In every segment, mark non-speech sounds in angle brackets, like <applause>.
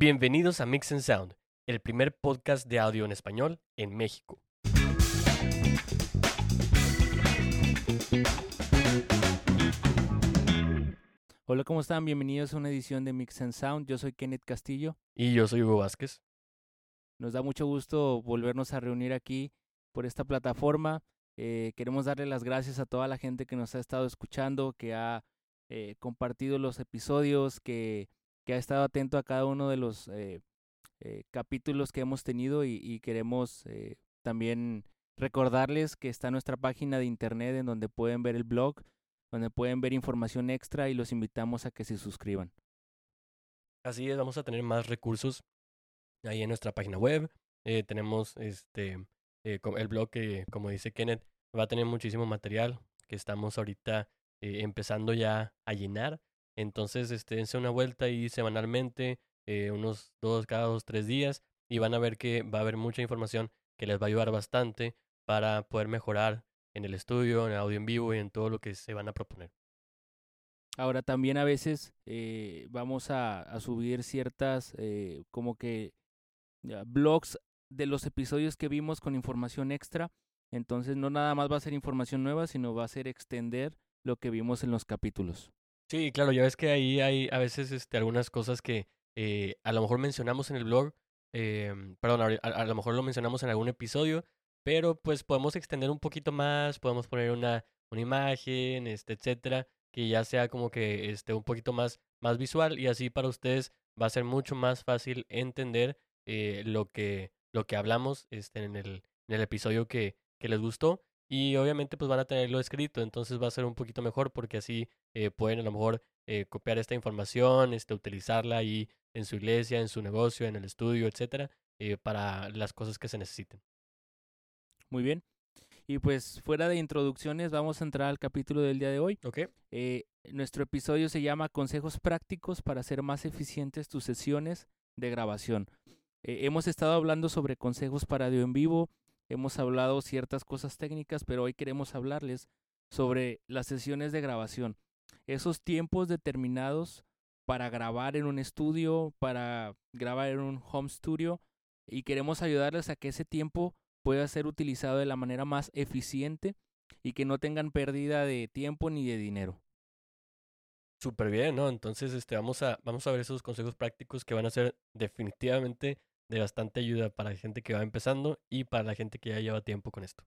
Bienvenidos a Mix and Sound, el primer podcast de audio en español en México. Hola, ¿cómo están? Bienvenidos a una edición de Mix and Sound. Yo soy Kenneth Castillo. Y yo soy Hugo Vázquez. Nos da mucho gusto volvernos a reunir aquí por esta plataforma. Eh, queremos darle las gracias a toda la gente que nos ha estado escuchando, que ha eh, compartido los episodios, que, que, ha estado atento a cada uno de los eh, capítulos que hemos tenido y, queremos también recordarles que está nuestra página de internet en donde pueden ver el blog donde pueden ver información extra y los invitamos a que se suscriban. Así es, vamos a tener más recursos ahí en nuestra página web. Eh, tenemos este eh, el blog que, como dice Kenneth, va a tener muchísimo material que estamos ahorita eh, empezando ya a llenar. Entonces, este, dense una vuelta ahí semanalmente, unos dos, cada dos, tres días, y van a ver que va a haber mucha información que les va a ayudar bastante para poder mejorar en el estudio, en el audio en vivo y en todo lo que se van a proponer. Ahora también a veces eh, vamos a, a, subir ciertas eh, como que blogs de los episodios que vimos con información extra. Entonces no nada más va a ser información nueva, sino va a ser extender lo que vimos en los capítulos. Sí, claro, ya ves que ahí hay a veces este, algunas cosas que eh, a lo mejor mencionamos en el blog, eh, perdón, a, a, lo mejor lo mencionamos en algún episodio, pero pues podemos extender un poquito más, podemos poner una, una imagen, este, etcétera, que ya sea como que esté un poquito más, más visual y así para ustedes va a ser mucho más fácil entender eh, lo, que, lo que hablamos este, en, el, en el episodio que, que les gustó y obviamente pues van a tenerlo escrito, entonces va a ser un poquito mejor porque así eh, pueden a lo mejor eh, copiar esta información, este, utilizarla ahí en su iglesia, en su negocio, en el estudio, etcétera, eh, para las cosas que se necesiten. Muy bien. Y pues fuera de introducciones, vamos a entrar al capítulo del día de hoy. Ok. Eh, nuestro episodio se llama Consejos prácticos para hacer más eficientes tus sesiones de grabación. Hemos estado hablando sobre consejos para audio en vivo, hemos hablado ciertas cosas técnicas, pero hoy queremos hablarles sobre las sesiones de grabación. Esos tiempos determinados para grabar en un estudio, para grabar en un home studio, y queremos ayudarles a que ese tiempo pueda ser utilizado de la manera más eficiente y que no tengan pérdida de tiempo ni de dinero. Súper bien, ¿no? Entonces, este, vamos a, vamos a ver esos consejos prácticos que van a ser definitivamente de bastante ayuda para gente que va empezando y para la gente que ya lleva tiempo con esto.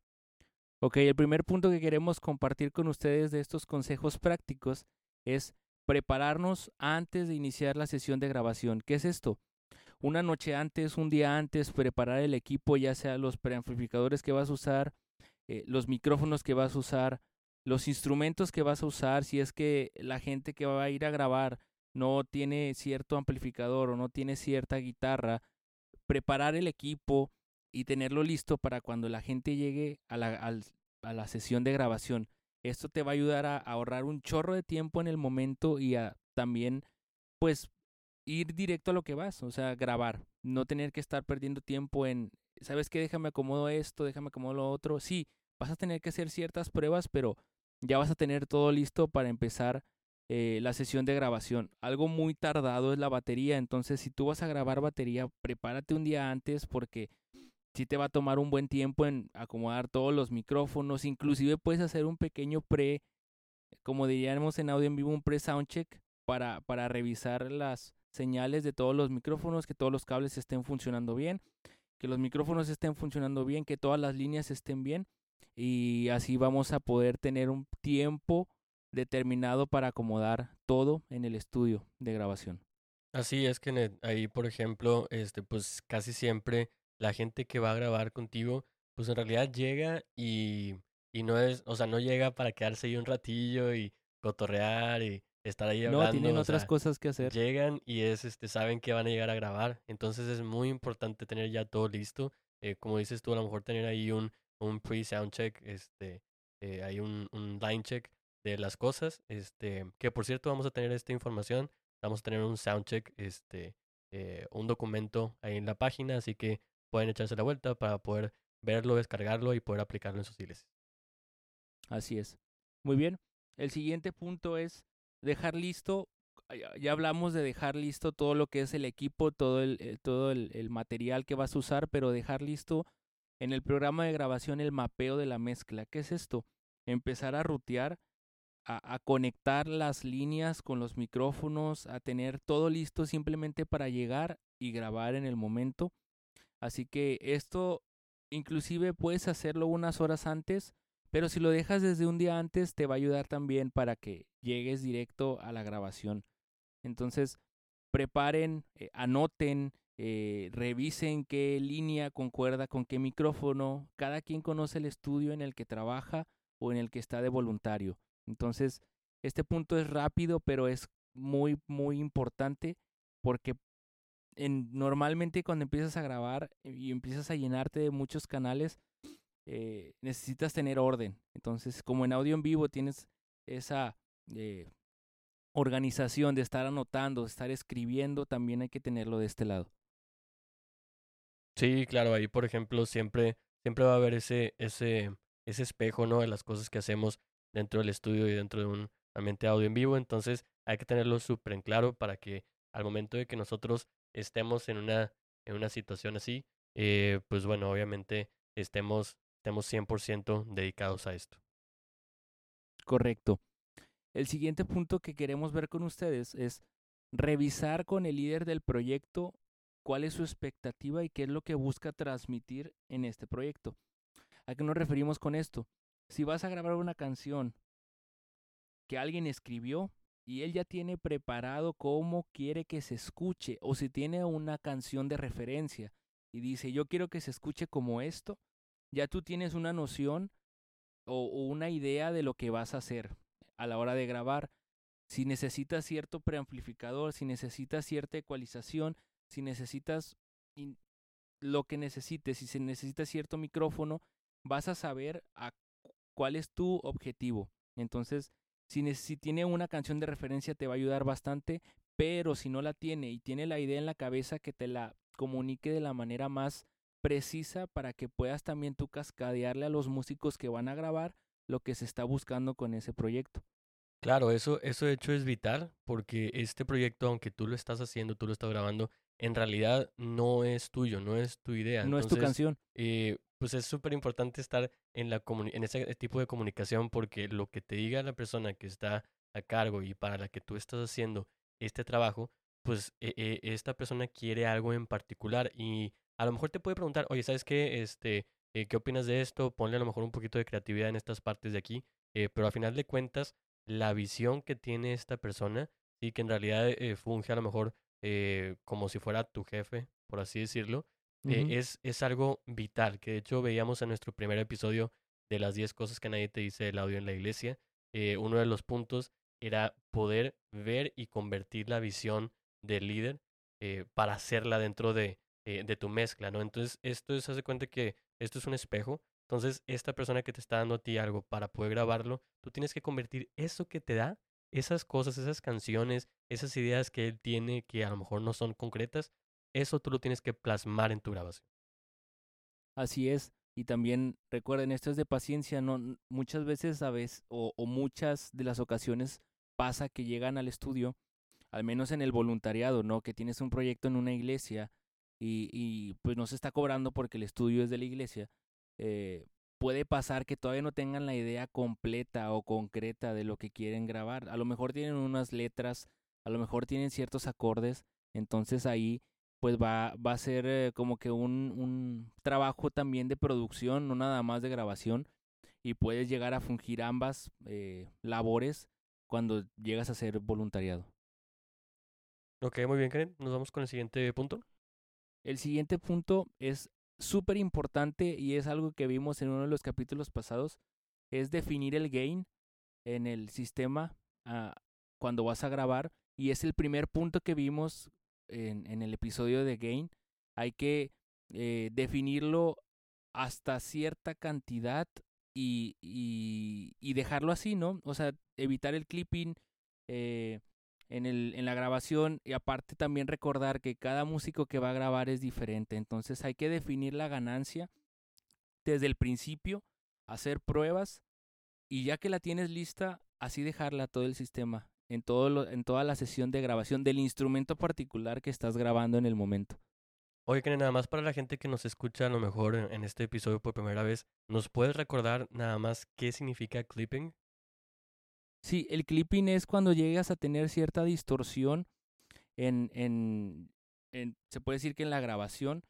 Ok, el primer punto que queremos compartir con ustedes de estos consejos prácticos es prepararnos antes de iniciar la sesión de grabación. ¿Qué es esto? una noche antes, un día antes, preparar el equipo, ya sea los preamplificadores que vas a usar, eh, los micrófonos que vas a usar, los instrumentos que vas a usar, si es que la gente que va a ir a grabar no tiene cierto amplificador o no tiene cierta guitarra, preparar el equipo y tenerlo listo para cuando la gente llegue a la, a la sesión de grabación. Esto te va a ayudar a ahorrar un chorro de tiempo en el momento y a también pues ir directo a lo que vas, o sea, grabar, no tener que estar perdiendo tiempo en, ¿sabes qué? Déjame acomodo esto, déjame acomodo lo otro. Sí, vas a tener que hacer ciertas pruebas, pero ya vas a tener todo listo para empezar eh, la sesión de grabación. Algo muy tardado es la batería, entonces si tú vas a grabar batería, prepárate un día antes porque sí te va a tomar un buen tiempo en acomodar todos los micrófonos, inclusive puedes hacer un pequeño pre, como diríamos en audio en vivo, un pre soundcheck para, para revisar las, señales de todos los micrófonos, que todos los cables estén funcionando bien, que los micrófonos estén funcionando bien, que todas las líneas estén bien y así vamos a poder tener un tiempo determinado para acomodar todo en el estudio de grabación. Así es que ahí, por ejemplo, este, pues casi siempre la gente que va a grabar contigo, pues en realidad llega y, y no es, o sea, no llega para quedarse ahí un ratillo y cotorrear y estar ahí hablando. No, tienen otras cosas que hacer. Llegan y es, este, saben que van a llegar a grabar. Entonces es muy importante tener ya todo listo. Eh, como dices tú, a lo mejor tener ahí un, un pre-sound check, este, eh, hay un, un line check de las cosas. Este, que por cierto, vamos a tener esta información. Vamos a tener un sound check, este, eh, un documento ahí en la página. Así que pueden echarse la vuelta para poder verlo, descargarlo y poder aplicarlo en sus iglesias. Así es. Muy bien. El siguiente punto es dejar listo ya hablamos de dejar listo todo lo que es el equipo, todo el, eh, todo el, material que vas a usar, pero dejar listo en el programa de grabación el mapeo de la mezcla. ¿Qué es esto? Empezar a rutear, a, conectar las líneas con los micrófonos, a tener todo listo simplemente para llegar y grabar en el momento. Así que esto inclusive puedes hacerlo unas horas antes, pero si lo dejas desde un día antes te va a ayudar también para que llegues directo a la grabación. Entonces, preparen, eh, anoten, eh, revisen qué línea concuerda con qué micrófono. Cada quien conoce el estudio en el que trabaja o en el que está de voluntario. Entonces, este punto es rápido, pero es muy, muy importante porque en, normalmente cuando empiezas a grabar y empiezas a llenarte de muchos canales, eh, necesitas tener orden. Entonces, como en audio en vivo tienes esa organización, de estar anotando, de estar escribiendo, también hay que tenerlo de este lado. Sí, claro, ahí por ejemplo siempre, siempre va a haber ese, ese, ese espejo, ¿no? De las cosas que hacemos dentro del estudio y dentro de un ambiente audio en vivo. Entonces hay que tenerlo súper en claro para que al momento de que nosotros estemos en una, en una situación así, eh, pues bueno, obviamente estemos, estemos 100% dedicados a esto. Correcto. El siguiente punto que queremos ver con ustedes es revisar con el líder del proyecto cuál es su expectativa y qué es lo que busca transmitir en este proyecto. ¿A qué nos referimos con esto? Si vas a grabar una canción que alguien escribió y él ya tiene preparado cómo quiere que se escuche o si tiene una canción de referencia y dice yo quiero que se escuche como esto, ya tú tienes una noción o, una idea de lo que vas a hacer a la hora de grabar. Si necesitas cierto preamplificador, si necesitas cierta ecualización, si necesitas lo que necesites, si se necesita cierto micrófono, vas a saber a cuál es tu objetivo. Entonces, si, si tiene una canción de referencia te va a ayudar bastante, pero si no la tiene y tiene la idea en la cabeza que te la comunique de la manera más precisa para que puedas también tú cascadearle a los músicos que van a grabar lo que se está buscando con ese proyecto. Claro, eso, eso de hecho es vital porque este proyecto, aunque tú lo estás haciendo, tú lo estás grabando, en realidad no es tuyo, no es tu idea. No es tu canción. Eh, pues es súper importante estar en, la en ese tipo de comunicación porque lo que te diga la persona que está a cargo y para la que tú estás haciendo este trabajo, pues e, e, esta persona quiere algo en particular y a lo mejor te puede preguntar, oye, ¿sabes qué? Este, eh, ¿Qué opinas de esto? Ponle a lo mejor un poquito de creatividad en estas partes de aquí, eh, pero a final de cuentas la visión que tiene esta persona y que en realidad eh, funge a lo mejor eh, como si fuera tu jefe, por así decirlo, eh, es, es algo vital, que de hecho veíamos en nuestro primer episodio de las 10 cosas que nadie te dice del audio en la iglesia, uno de los puntos era poder ver y convertir la visión del líder para hacerla dentro de, de tu mezcla, ¿no? Entonces, esto es, hace cuenta que esto es un espejo entonces, esta persona que te está dando a ti algo para poder grabarlo, tú tienes que convertir eso que te da, esas cosas, esas canciones, esas ideas que él tiene que a lo mejor no son concretas, eso tú lo tienes que plasmar en tu grabación. Así es. Y también recuerden, esto es de paciencia, no muchas veces a veces o, muchas de las ocasiones pasa que llegan al estudio, al menos en el voluntariado, ¿no? Que tienes un proyecto en una iglesia y, y pues no se está cobrando porque el estudio es de la iglesia eh, puede pasar que todavía no tengan la idea completa o concreta de lo que quieren grabar. A lo mejor tienen unas letras, a lo mejor tienen ciertos acordes, entonces ahí pues va, va a ser eh, como que un, un trabajo también de producción, no nada más de grabación, y puedes llegar a fungir ambas eh, labores cuando llegas a ser voluntariado. Ok, muy bien, Karen. Nos vamos con el siguiente punto. El siguiente punto es súper importante y es algo que vimos en uno de los capítulos pasados, es definir el gain en el sistema ah, cuando vas a grabar y es el primer punto que vimos en, el episodio de gain. Hay que eh, definirlo hasta cierta cantidad y, dejarlo así, ¿no? O sea, evitar el clipping, eh, en la grabación y aparte también recordar que cada músico que va a grabar es diferente. Entonces hay que definir la ganancia desde el principio, hacer pruebas y ya que la tienes lista, así dejarla todo el sistema. En, todo lo, en toda la sesión de grabación del instrumento particular que estás grabando en el momento. Oye, que nada más para la gente que nos escucha a lo mejor en este episodio por primera vez, ¿nos puedes recordar nada más qué significa clipping? Sí, el clipping es cuando llegas a tener cierta distorsión en, en, en se puede decir que en la grabación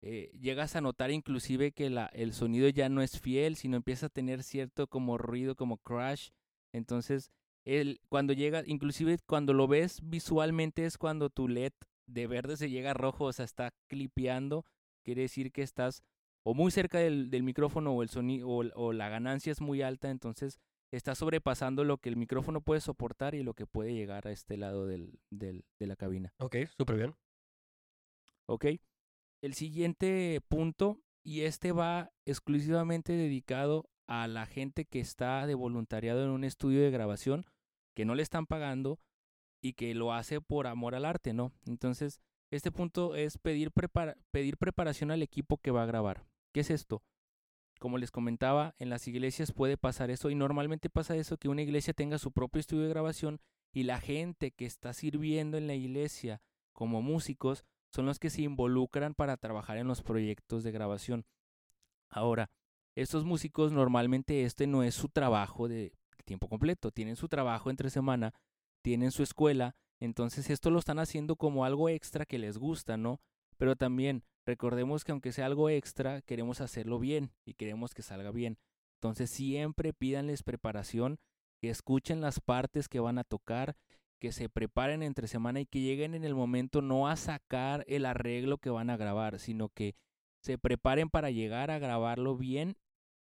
eh, llegas a notar inclusive que la, el sonido ya no es fiel, sino empieza a tener cierto como ruido, como crash. Entonces, el, cuando llega, inclusive cuando lo ves visualmente es cuando tu LED de verde se llega a rojo, o sea, está clipeando, quiere decir que estás o muy cerca del, del micrófono o el sonido o, o, la ganancia es muy alta, entonces está sobrepasando lo que el micrófono puede soportar y lo que puede llegar a este lado del, del, de la cabina. Ok, súper bien. Ok, el siguiente punto, y este va exclusivamente dedicado a la gente que está de voluntariado en un estudio de grabación, que no le están pagando y que lo hace por amor al arte, ¿no? Entonces, este punto es pedir, pedir preparación al equipo que va a grabar. ¿Qué es esto? Como les comentaba, en las iglesias puede pasar eso y normalmente pasa eso, que una iglesia tenga su propio estudio de grabación y la gente que está sirviendo en la iglesia como músicos son los que se involucran para trabajar en los proyectos de grabación. Ahora, estos músicos normalmente este no es su trabajo de tiempo completo, tienen su trabajo entre semana, tienen su escuela, entonces esto lo están haciendo como algo extra que les gusta, ¿no? Pero también recordemos que aunque sea algo extra, queremos hacerlo bien y queremos que salga bien. Entonces siempre pídanles preparación, que escuchen las partes que van a tocar, que se preparen entre semana y que lleguen en el momento no a sacar el arreglo que van a grabar, sino que se preparen para llegar a grabarlo bien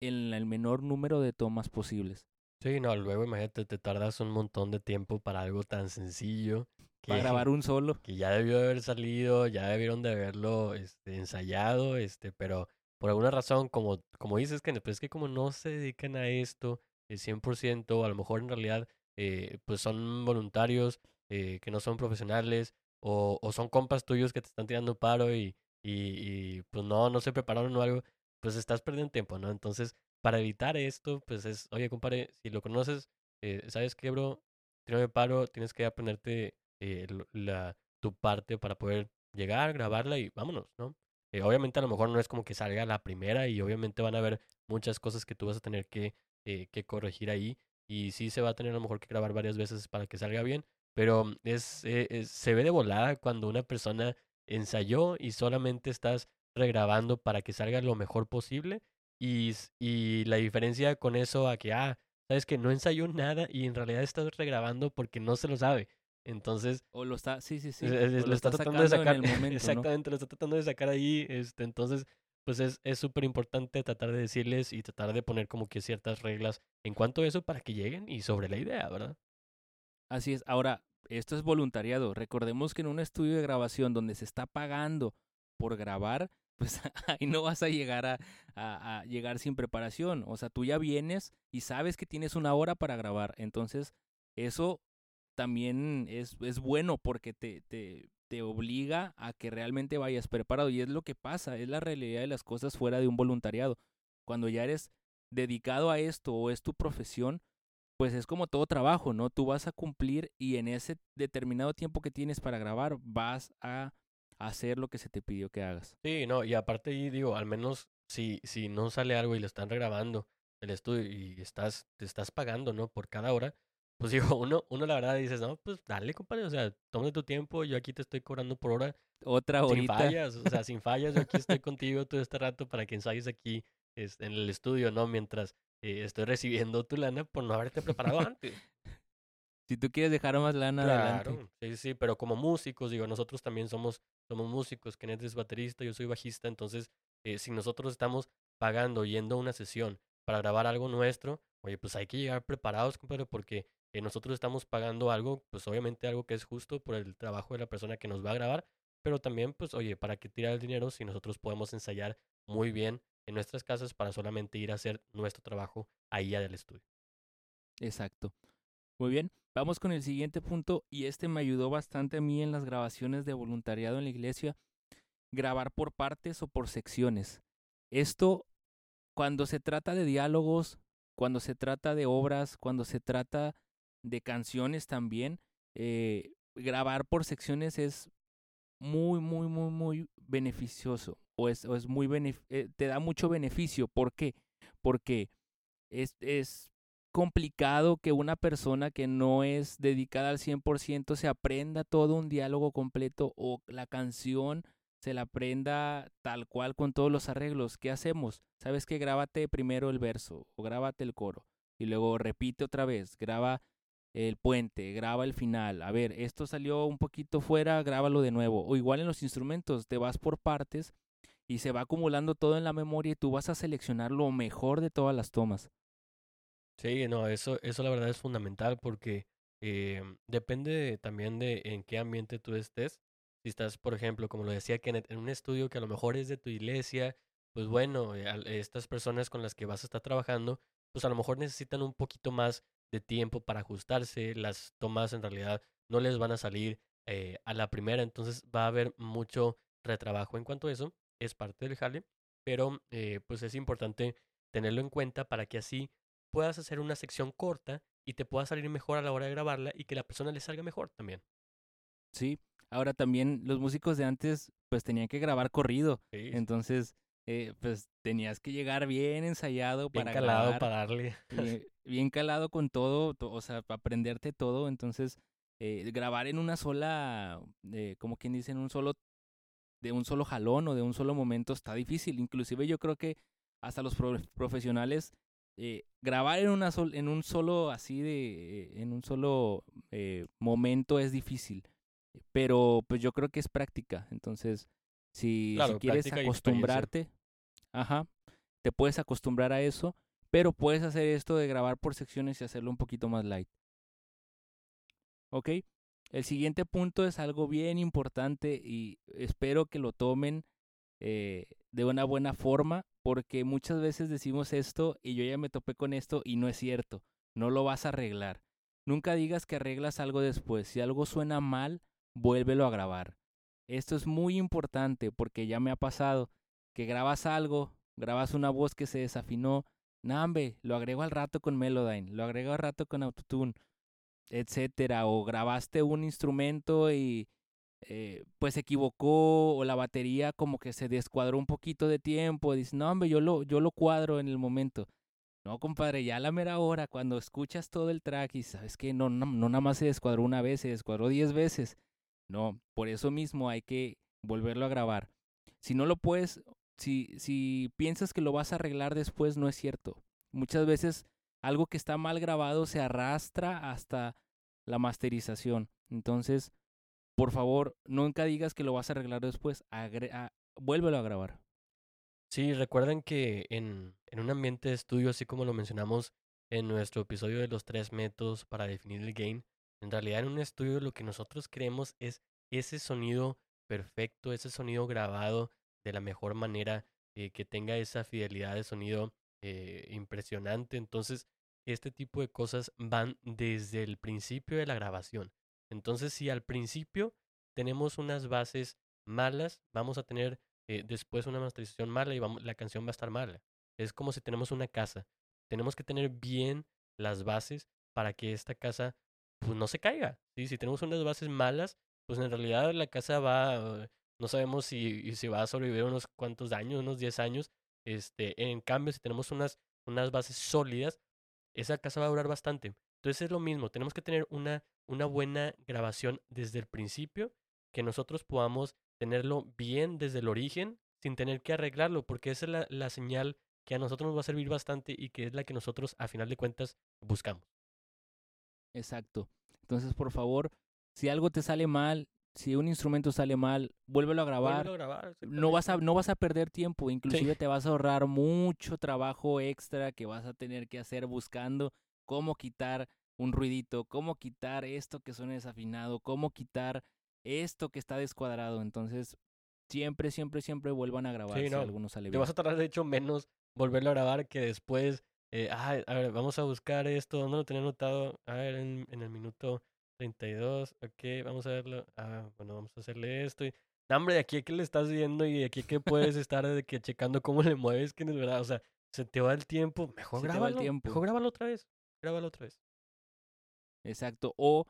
en el menor número de tomas posibles. Sí, no, luego imagínate, te tardas un montón de tiempo para algo tan sencillo. Que, para grabar un solo. Que ya debió haber salido, ya debieron de haberlo este, ensayado, este, pero por alguna razón, como, como dices, que es que como no se dedican a esto el 100%, a lo mejor en realidad eh, pues son voluntarios eh, que no son profesionales o, o, son compas tuyos que te están tirando paro y, y, pues no, no se prepararon o algo, pues estás perdiendo tiempo, ¿no? Entonces, para evitar esto, pues es, oye, compadre, si lo conoces, eh, ¿sabes qué, bro? Tírame paro, tienes que aprenderte eh, la, tu parte para poder llegar, grabarla y vámonos, ¿no? Eh, obviamente a lo mejor no es como que salga la primera y obviamente van a haber muchas cosas que tú vas a tener que, eh, que corregir ahí, y sí se va a tener a lo mejor que grabar varias veces para que salga bien, pero es, se ve de volada cuando una persona ensayó y solamente estás regrabando para que salga lo mejor posible y, y la diferencia con eso a que, ah, sabes que no ensayó nada y en realidad estás regrabando porque no se lo sabe. Entonces. O lo está, sí, sí, sí. lo, está, tratando de sacar. En el <laughs> momento, exactamente, lo está tratando de sacar ahí. Este, entonces, pues es súper importante tratar de decirles y tratar de poner como que ciertas reglas en cuanto a eso para que lleguen y sobre la idea, ¿verdad? Así es. Ahora, esto es voluntariado. Recordemos que en un estudio de grabación donde se está pagando por grabar, pues <laughs> ahí no vas a llegar a, a, llegar sin preparación. O sea, tú ya vienes y sabes que tienes una hora para grabar. Entonces, eso también es, es bueno porque te, te, te obliga a que realmente vayas preparado. Y es lo que pasa, es la realidad de las cosas fuera de un voluntariado. Cuando ya eres dedicado a esto o es tu profesión, pues es como todo trabajo, ¿no? Tú vas a cumplir y en ese determinado tiempo que tienes para grabar vas a hacer lo que se te pidió que hagas. Sí, no, y aparte digo, al menos si, si no sale algo y lo están regrabando el estudio y estás, te estás pagando, ¿no? Por cada hora, pues <laughs> digo, uno, uno la verdad dices, no, pues dale, compadre, o sea, tómate tu tiempo, yo aquí te estoy cobrando por hora. Otra horita. Sin fallas, o sea, sin fallas, yo aquí estoy contigo todo este rato para que ensayes aquí este, en el estudio, ¿no? Mientras eh, estoy recibiendo tu lana por no haberte preparado <laughs> antes. Si tú quieres dejar más lana claro, adelante. Sí, sí, pero como músicos, digo, nosotros también somos, somos músicos, Kenneth es baterista, yo soy bajista, entonces, eh, si nosotros estamos pagando, yendo a una sesión para grabar algo nuestro, oye, pues hay que llegar preparados, compadre, porque nosotros estamos pagando algo, pues obviamente algo que es justo por el trabajo de la persona que nos va a grabar, pero también, pues, oye, ¿para qué tirar el dinero si nosotros podemos ensayar muy bien en nuestras casas para solamente ir a hacer nuestro trabajo ahí al estudio? Exacto. Muy bien, vamos con el siguiente punto y este me ayudó bastante a mí en las grabaciones de voluntariado en la iglesia, grabar por partes o por secciones. Esto, cuando se trata de diálogos, cuando se trata de obras, cuando se trata de canciones también. Eh, grabar por secciones es muy, muy, muy, muy beneficioso. O es, es muy eh, te da mucho beneficio. ¿Por qué? Porque es, es complicado que una persona que no es dedicada al 100% se aprenda todo un diálogo completo o la canción se la aprenda tal cual con todos los arreglos. ¿Qué hacemos? ¿Sabes que Grábate primero el verso o grábate el coro y luego repite otra vez, graba el puente, graba el final. A ver, esto salió un poquito fuera, grábalo de nuevo. O igual en los instrumentos, te vas por partes y se va acumulando todo en la memoria y tú vas a seleccionar lo mejor de todas las tomas. Sí, no, eso, eso la verdad es fundamental porque eh, depende también de en qué ambiente tú estés. Si estás, por ejemplo, como lo decía Kenneth, en un estudio que a lo mejor es de tu iglesia, pues bueno, eh, estas personas con las que vas a estar trabajando, pues a lo mejor necesitan un poquito más de tiempo para ajustarse. Las tomas en realidad no les van a salir eh, a la primera, entonces va a haber mucho retrabajo en cuanto a eso. Es parte del jale, pero pues es importante tenerlo en cuenta para que así puedas hacer una sección corta y te pueda salir mejor a la hora de grabarla y que la persona le salga mejor también. Sí, ahora también los músicos de antes pues tenían que grabar corrido, entonces eh, pues tenías que llegar bien ensayado bien para calado para darle. <laughs> bien calado con todo, o sea, para aprenderte todo, entonces eh, grabar en una sola, eh, como quien dice, en un solo, de un solo jalón o de un solo momento está difícil, inclusive yo creo que hasta los profesionales eh, grabar en, una sol, en un solo así de, en un solo eh, momento es difícil, pero pues yo creo que es práctica, entonces si, si quieres acostumbrarte, ajá, te puedes acostumbrar a eso, pero puedes hacer esto de grabar por secciones y hacerlo un poquito más light. ¿Ok? El siguiente punto es algo bien importante y espero que lo tomen eh, de una buena forma porque muchas veces decimos esto y yo ya me topé con esto y no es cierto, no lo vas a arreglar. Nunca digas que arreglas algo después, si algo suena mal, vuélvelo a grabar. Esto es muy importante porque ya me ha pasado que grabas algo, grabas una voz que se desafinó, nambe, lo agrego al rato con Melodyne, lo agrego al rato con Autotune, etcétera, o grabaste un instrumento y eh, pues se equivocó o la batería como que se descuadró un poquito de tiempo, dice, no, hombre, yo lo, yo lo cuadro en el momento. No, compadre, ya a la mera hora, cuando escuchas todo el track y sabes que no, no, no nada más se descuadró una vez, se descuadró diez veces. No, por eso mismo hay que volverlo a grabar. Si no lo puedes, si, si piensas que lo vas a arreglar después, no es cierto. Muchas veces algo que está mal grabado se arrastra hasta la masterización. Entonces, por favor, nunca digas que lo vas a arreglar después. vuélvelo a grabar. Sí, recuerden que en, en un ambiente de estudio, así como lo mencionamos en nuestro episodio de los tres métodos para definir el gain, en realidad en un estudio lo que nosotros queremos es ese sonido perfecto, ese sonido grabado de la mejor manera, eh, que tenga esa fidelidad de sonido eh, impresionante. Entonces, este tipo de cosas van desde el principio de la grabación. Entonces, si al principio tenemos unas bases malas, vamos a tener eh, después una masterización mala y vamos, la canción va a estar mala. Es como si tenemos una casa. Tenemos que tener bien las bases para que esta casa pues, no se caiga. ¿sí? Si tenemos unas bases malas, pues en realidad la casa va, no sabemos si, si va a sobrevivir unos cuantos años, unos 10 años. Este, en cambio, si tenemos unas, unas bases sólidas, esa casa va a durar bastante. Entonces es lo mismo, tenemos que tener una, una buena grabación desde el principio, que nosotros podamos tenerlo bien desde el origen sin tener que arreglarlo, porque esa es la, la señal que a nosotros nos va a servir bastante y que es la que nosotros a final de cuentas buscamos. Exacto. Entonces, por favor, si algo te sale mal, si un instrumento sale mal, vuélvelo a grabar. a grabar no vas a no vas a perder tiempo, inclusive te vas a ahorrar mucho trabajo extra que vas a tener que hacer buscando cómo quitar un ruidito, cómo quitar esto que suena desafinado, cómo quitar esto que está descuadrado. Entonces, siempre, siempre, siempre vuelvan a grabar si algunos sale Te vas a tardar, de hecho, menos volverlo a grabar que después. Eh, ah, a ver, vamos a buscar esto. ¿Dónde lo tenía anotado? A ver, en, en el minuto 32. Ok, vamos a verlo. Ah, bueno, vamos a hacerle esto. Y, hombre, de aquí a qué le estás viendo y de aquí a qué puedes estar de que checando cómo le mueves, que es verdad. O sea, se te va el tiempo. Mejor grábalo. El tiempo. Mejor grábalo otra vez. Grábalo otra vez. Exacto. O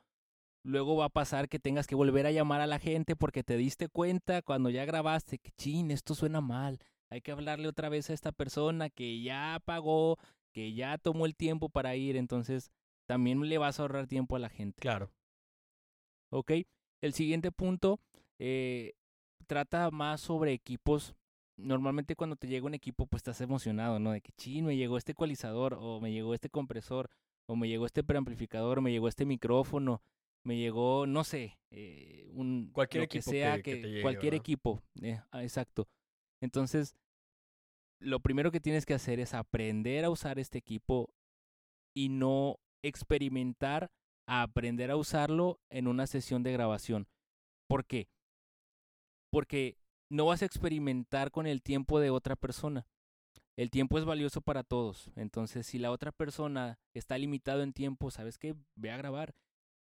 luego va a pasar que tengas que volver a llamar a la gente porque te diste cuenta cuando ya grabaste que, chin, esto suena mal. Hay que hablarle otra vez a esta persona que ya pagó, que ya tomó el tiempo para ir. Entonces, también le vas a ahorrar tiempo a la gente. Claro. ¿Ok? El siguiente punto eh, trata más sobre equipos. Normalmente cuando te llega un equipo, pues estás emocionado, ¿no? De que, chin, me llegó este ecualizador, o me llegó este compresor, o me llegó este preamplificador, o me llegó este micrófono, me llegó, no sé, eh, un cualquier lo equipo que sea, que, que, te llegue, cualquier ¿verdad? equipo, eh, ah, exacto. Entonces, lo primero que tienes que hacer es aprender a usar este equipo y no experimentar a aprender a usarlo en una sesión de grabación. ¿Por qué? Porque no vas a experimentar con el tiempo de otra persona. El tiempo es valioso para todos. Entonces, si la otra persona está limitado en tiempo, ¿sabes qué? Ve a grabar.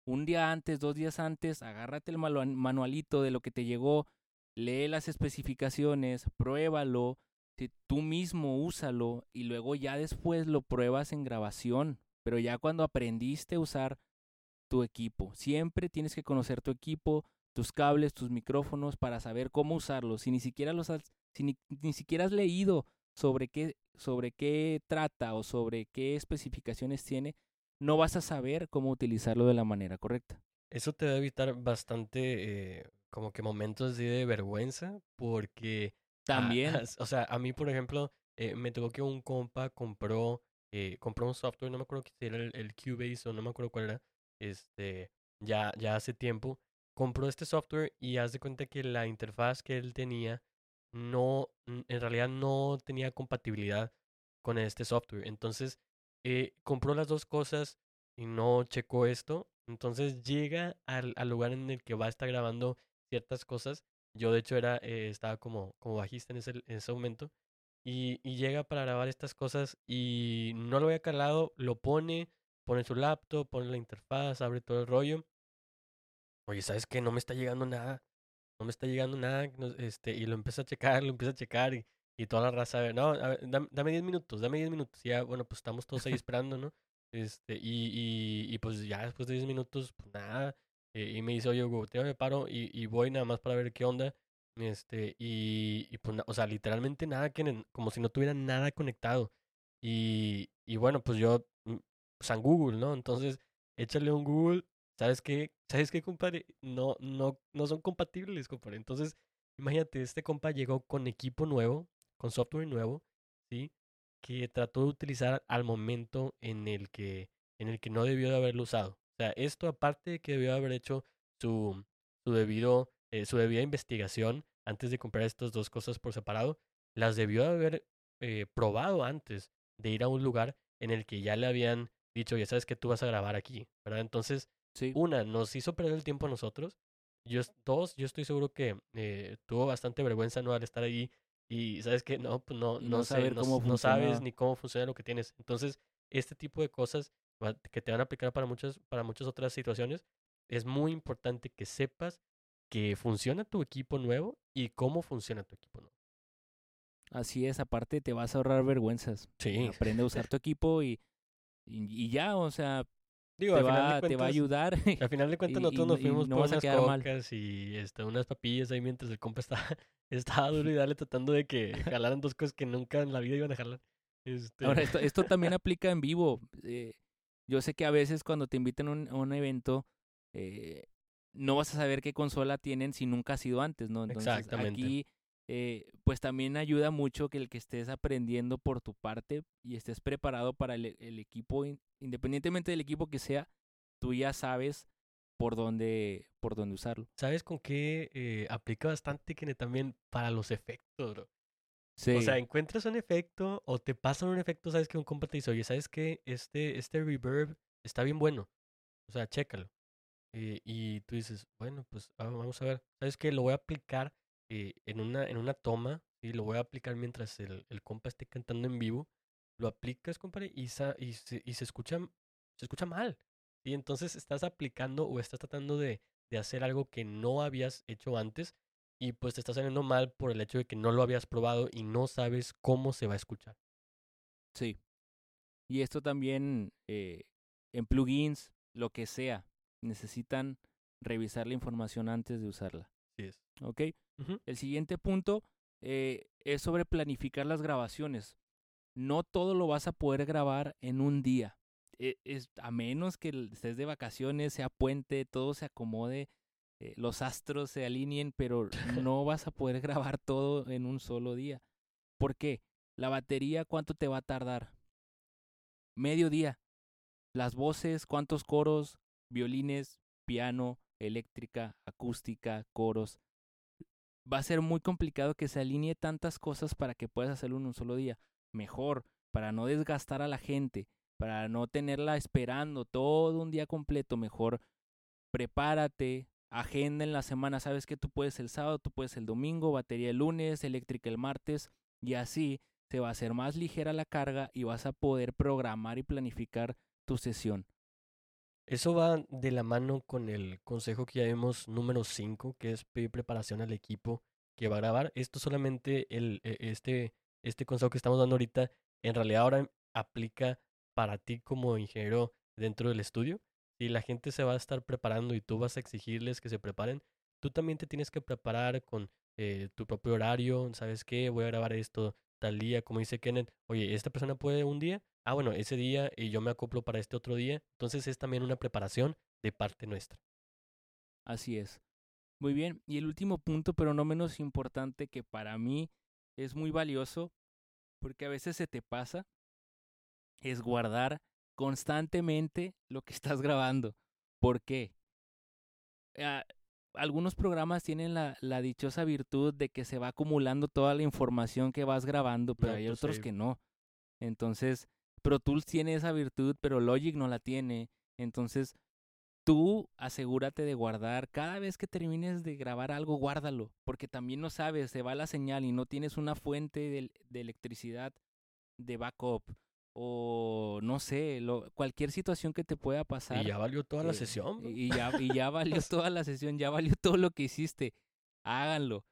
Un día antes, dos días antes, agárrate el manualito de lo que te llegó, lee las especificaciones, pruébalo, tú mismo úsalo y luego ya después lo pruebas en grabación. Pero ya cuando aprendiste a usar tu equipo, siempre tienes que conocer tu equipo, tus cables, tus micrófonos para saber cómo usarlos. Si ni siquiera los has, si ni, ni siquiera has leído sobre qué, sobre qué trata o sobre qué especificaciones tiene, no vas a saber cómo utilizarlo de la manera correcta. Eso te va a evitar bastante, eh, como que momentos de vergüenza, porque, ah, También, o sea, a mí, por ejemplo, eh, me tocó que un compa compró, eh, compró un software, no me acuerdo si era el, el Cubase o no me acuerdo cuál era, este, ya, ya hace tiempo, compró este software y haz de cuenta que la interfaz que él tenía no, en realidad no tenía compatibilidad con este software. Entonces, eh, compró las dos cosas y no checó esto. Entonces llega al, al lugar en el que va a estar grabando ciertas cosas. Yo de hecho era, eh, estaba como, como bajista en ese, en ese momento. Y, y llega para grabar estas cosas y no lo había calado, lo pone, pone su laptop, pone la interfaz, abre todo el rollo. Oye, ¿sabes qué? No me está llegando nada. No me está llegando nada. Este, y lo empieza a checar, lo empieza a checar y, y toda la raza, a ver, no, a ver, dam- dame 10 minutos, dame 10 minutos. Y ya, bueno, pues estamos todos ahí esperando, ¿no? Este, y, y, y pues ya después de 10 minutos, pues nada. eh, y me dice, oye, Hugo, te me paro y, y voy nada más para ver qué onda. Este, y, y pues, o sea, literalmente nada, que, como si no tuviera nada conectado. Y, y bueno, pues yo, mm, San Google, ¿no? Entonces, échale un Google, ¿sabes qué? ¿Sabes qué, compadre? No, no, no son compatibles, compadre. Entonces, imagínate, este compa llegó con equipo nuevo, con software nuevo, ¿sí? Que trató de utilizar al momento en el que, en el que no debió de haberlo usado. O sea, esto aparte de que debió de haber hecho su, su debido, eh, su debida investigación antes de comprar estas dos cosas por separado, las debió de haber eh, probado antes de ir a un lugar en el que ya le habían dicho, ya sabes que tú vas a grabar aquí, ¿verdad? Entonces, sí. una, nos hizo perder el tiempo a nosotros. Yo, dos, yo estoy seguro que eh, tuvo bastante vergüenza no al estar ahí y sabes que no, pues no, no, no sé, saber no, cómo s- no sabes ni cómo funciona lo que tienes. Entonces, este tipo de cosas que te van a aplicar para muchas, para muchas otras situaciones, es muy importante que sepas que funciona tu equipo nuevo y cómo funciona tu equipo nuevo. Así es, aparte te vas a ahorrar vergüenzas. Sí. Aprende a usar <laughs> tu equipo y, y, y ya, o sea, Digo, te va, te va a ayudar. <laughs> al final de cuentas nosotros y nos fuimos no por unas mal. cocas y este, unas papillas ahí mientras el compa <laughs> estaba, estaba duro y dale tratando de que jalaran dos cosas que nunca en la vida iban a jalar. Este, Ahora, esto, esto también aplica en vivo. Eh, yo sé que a veces cuando te invitan a un, a un evento, eh, no vas a saber qué consola tienen si nunca has ido antes, ¿no? Entonces, Exactamente. aquí, eh, pues también ayuda mucho que el que estés aprendiendo por tu parte y estés preparado para el, el equipo, in- independientemente del equipo que sea, tú ya sabes por dónde, por dónde usarlo. ¿Sabes con qué eh, aplica bastante que también para los efectos, bro? Sí, O sea, encuentras un efecto o te pasan un efecto, sabes que un compa te dice, oye, ¿sabes qué? Este, este reverb está bien bueno. O sea, chécalo. Eh, y tú dices, bueno, pues ah, vamos a ver. ¿Sabes qué? Lo voy a aplicar eh, en, una, en una toma. y Lo voy a aplicar mientras el, el compa esté cantando en vivo. Lo aplicas, compadre, y, sa- y, se, y se escucha, se escucha mal. Y entonces estás aplicando o estás tratando de, de hacer algo que no habías hecho antes y pues te está saliendo mal por el hecho de que no lo habías probado y no sabes cómo se va a escuchar. sí. Y esto también eh, en plugins, lo que sea, necesitan revisar la información antes de usarla. Sí es. ¿Ok? El siguiente punto eh, es sobre planificar las grabaciones. No todo lo vas a poder grabar en un día. E- es, a menos que estés de vacaciones, sea puente, todo se acomode, eh, los astros se alineen, pero <laughs> no vas a poder grabar todo en un solo día. ¿Por qué? La batería, ¿cuánto te va a tardar? Medio día. Las voces, ¿cuántos coros? Violines, piano, eléctrica, acústica, coros va a ser muy complicado que se alinee tantas cosas para que puedas hacerlo en un solo día. Mejor, para no desgastar a la gente, para no tenerla esperando todo un día completo, mejor prepárate, agenda en la semana, sabes que tú puedes el sábado, tú puedes el domingo, batería el lunes, eléctrica el martes, y así se va a hacer más ligera la carga y vas a poder programar y planificar tu sesión. Eso va de la mano con el consejo que ya vimos número 5, que es pedir preparación al equipo que va a grabar. Esto solamente, el, e- este, este consejo que estamos dando ahorita, en realidad ahora aplica para ti como ingeniero dentro del estudio. Si la gente se va a estar preparando y tú vas a exigirles que se preparen, tú también te tienes que preparar con eh, tu propio horario. ¿Sabes qué? Voy a grabar esto tal día, como dice Kenneth. Oye, ¿esta persona puede un día? Ah, bueno, ese día y yo me acoplo para este otro día. Entonces es también una preparación de parte nuestra. Así es. Muy bien. Y el último punto, pero no menos importante, que para mí es muy valioso, porque a veces se te pasa, es guardar constantemente lo que estás grabando. ¿Por qué? Ah, algunos programas tienen la, la dichosa virtud de que se va acumulando toda la información que vas grabando, pero hay otros que no. Entonces, Pro Tools tiene esa virtud, pero Logic no la tiene. Entonces, tú asegúrate de guardar. Cada vez que termines de grabar algo, guárdalo. Porque también no sabes, se va la señal y no tienes una fuente de, de electricidad de backup. O no sé, lo, cualquier situación que te pueda pasar. Y ya valió toda la eh, sesión. bro. Y ya, y ya valió <laughs> toda la sesión, ya valió todo lo que hiciste. Háganlo.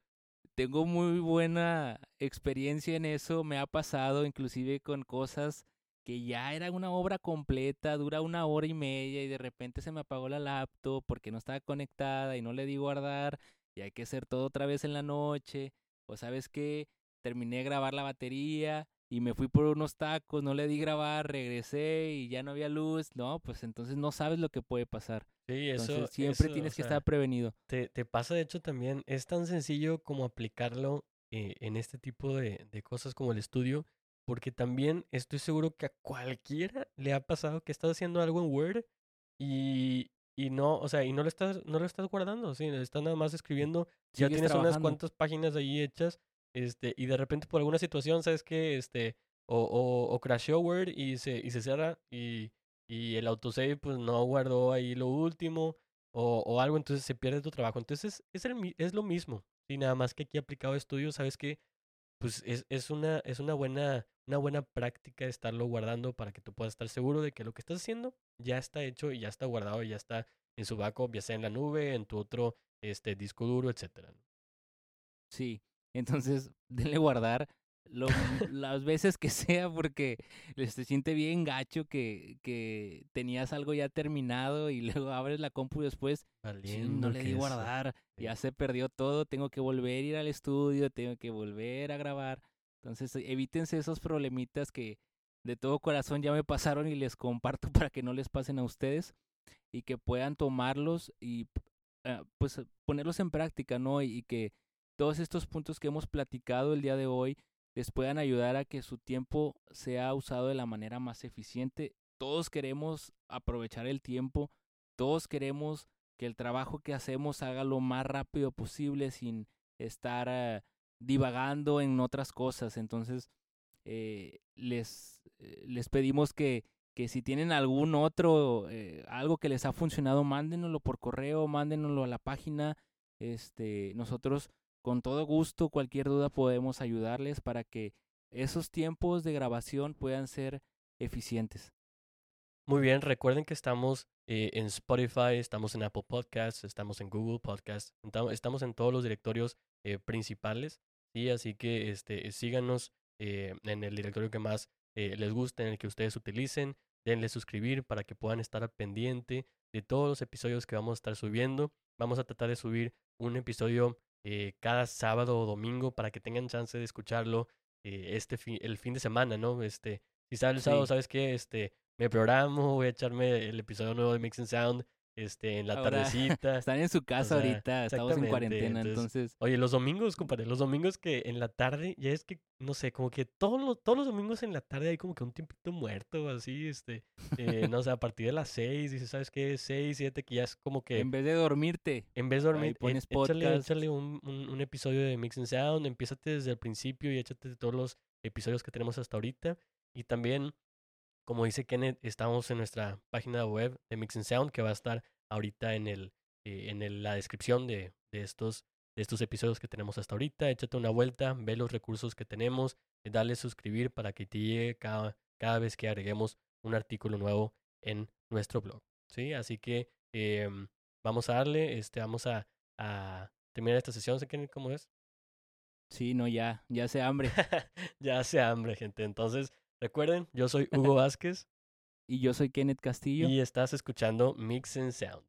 Tengo muy buena experiencia en eso, me ha pasado inclusive con cosas que ya era una obra completa, dura una hora y media y de repente se me apagó la laptop porque no estaba conectada y no le di guardar y hay que hacer todo otra vez en la noche. O sabes qué, terminé de grabar la batería y me fui por unos tacos, no le di grabar, regresé y ya no había luz. No, pues entonces no sabes lo que puede pasar. Sí, eso. Entonces siempre eso, tienes que sea, estar prevenido. Te, te pasa, de hecho, también. Es tan sencillo como aplicarlo eh, en este tipo de, de cosas como el estudio. Porque también estoy seguro que a cualquiera le ha pasado que estás haciendo algo en Word y, y no, o sea, y no lo estás, no lo estás guardando, sí, estás nada más escribiendo, ya tienes unas trabajando. cuantas páginas ahí hechas, este, y de repente por alguna situación, ¿sabes qué? Este, o, o, o crasheó Word y se, y se cierra y, y el autosave pues no guardó ahí lo último o, o algo, entonces se pierde tu trabajo. Entonces es, el, es lo mismo, y nada más que aquí aplicado a estudio, ¿sabes qué? Pues es, es una, es una buena, una buena práctica estarlo guardando para que tú puedas estar seguro de que lo que estás haciendo ya está hecho y ya está guardado y ya está en su backup, ya sea en la nube, en tu otro este, disco duro, etcétera. Sí, entonces <laughs> denle guardar lo, las veces que <laughs> sea porque les se siente bien gacho que, que tenías algo ya terminado y <laughs> luego abres la compu después, "Chin, Valiendo no le di guardar, Sí. ya se perdió todo, tengo que volver a ir al estudio, tengo que volver a grabar. Entonces evítense esos problemitas que de todo corazón ya me pasaron y les comparto <laughs> para que no les pasen a ustedes y que puedan tomarlos y eh, pues ponerlos en práctica, ¿no? Y, y que todos estos puntos que hemos platicado el día de hoy les puedan ayudar a que su tiempo sea usado de la manera más eficiente. Todos queremos aprovechar el tiempo, todos queremos que el trabajo que hacemos haga lo más rápido posible sin estar eh, divagando en otras cosas. Entonces, eh, les, eh, les pedimos que, que si tienen algún otro, eh, algo que les ha funcionado, mándenoslo por correo, mándenoslo a la página. Este, nosotros con todo gusto, cualquier duda podemos ayudarles para que esos tiempos de grabación puedan ser eficientes. Muy bien, recuerden que estamos eh, en Spotify, estamos en Apple Podcasts, estamos en Google Podcasts, estamos en todos los directorios eh, principales, ¿sí? Así que este, síganos eh, en el directorio que más les guste, en el que ustedes utilicen. denle suscribir para que puedan estar al pendiente de todos los episodios que vamos a estar subiendo. Vamos a tratar de subir un episodio eh, cada sábado o domingo para que tengan chance de escucharlo eh, este el fin de semana, ¿no? Este, si sale el sábado, ¿sabes qué? Este, me programo, voy a echarme el episodio nuevo de Mix and Sound este, en la tardecita. <laughs> Están en su casa ahorita, estamos en cuarentena, entonces, Oye, los domingos, compadre, los domingos que en la tarde, ya es que, no sé, como que todos los, todos los domingos en la tarde hay como que un tiempito muerto, así, este, eh, no sé, a partir de las seis, dices, ¿sabes qué? Seis, siete, que ya es como que... En vez de dormirte. En vez de dormir, pones échale, échale un, un, un, episodio de Mix and Sound, empiézate desde el principio y échate todos los episodios que tenemos hasta ahorita. Y también, como dice Kenneth, estamos en nuestra página web de Mix and Sound, que va a estar ahorita en, el, eh, en la descripción de, de, estos, de estos episodios que tenemos hasta ahorita. Échate una vuelta, ve los recursos que tenemos, eh, dale suscribir para que te llegue cada, cada vez que agreguemos un artículo nuevo en nuestro blog. ¿sí? Así que eh, vamos a darle, este, vamos a, a terminar esta sesión, ¿sé cómo es? Sí, no, ya, ya hace hambre. <laughs> ya hace hambre, gente. Entonces, recuerden, yo soy Hugo <laughs> Vázquez. Y yo soy Kenneth Castillo. Y estás escuchando Mix and Sound.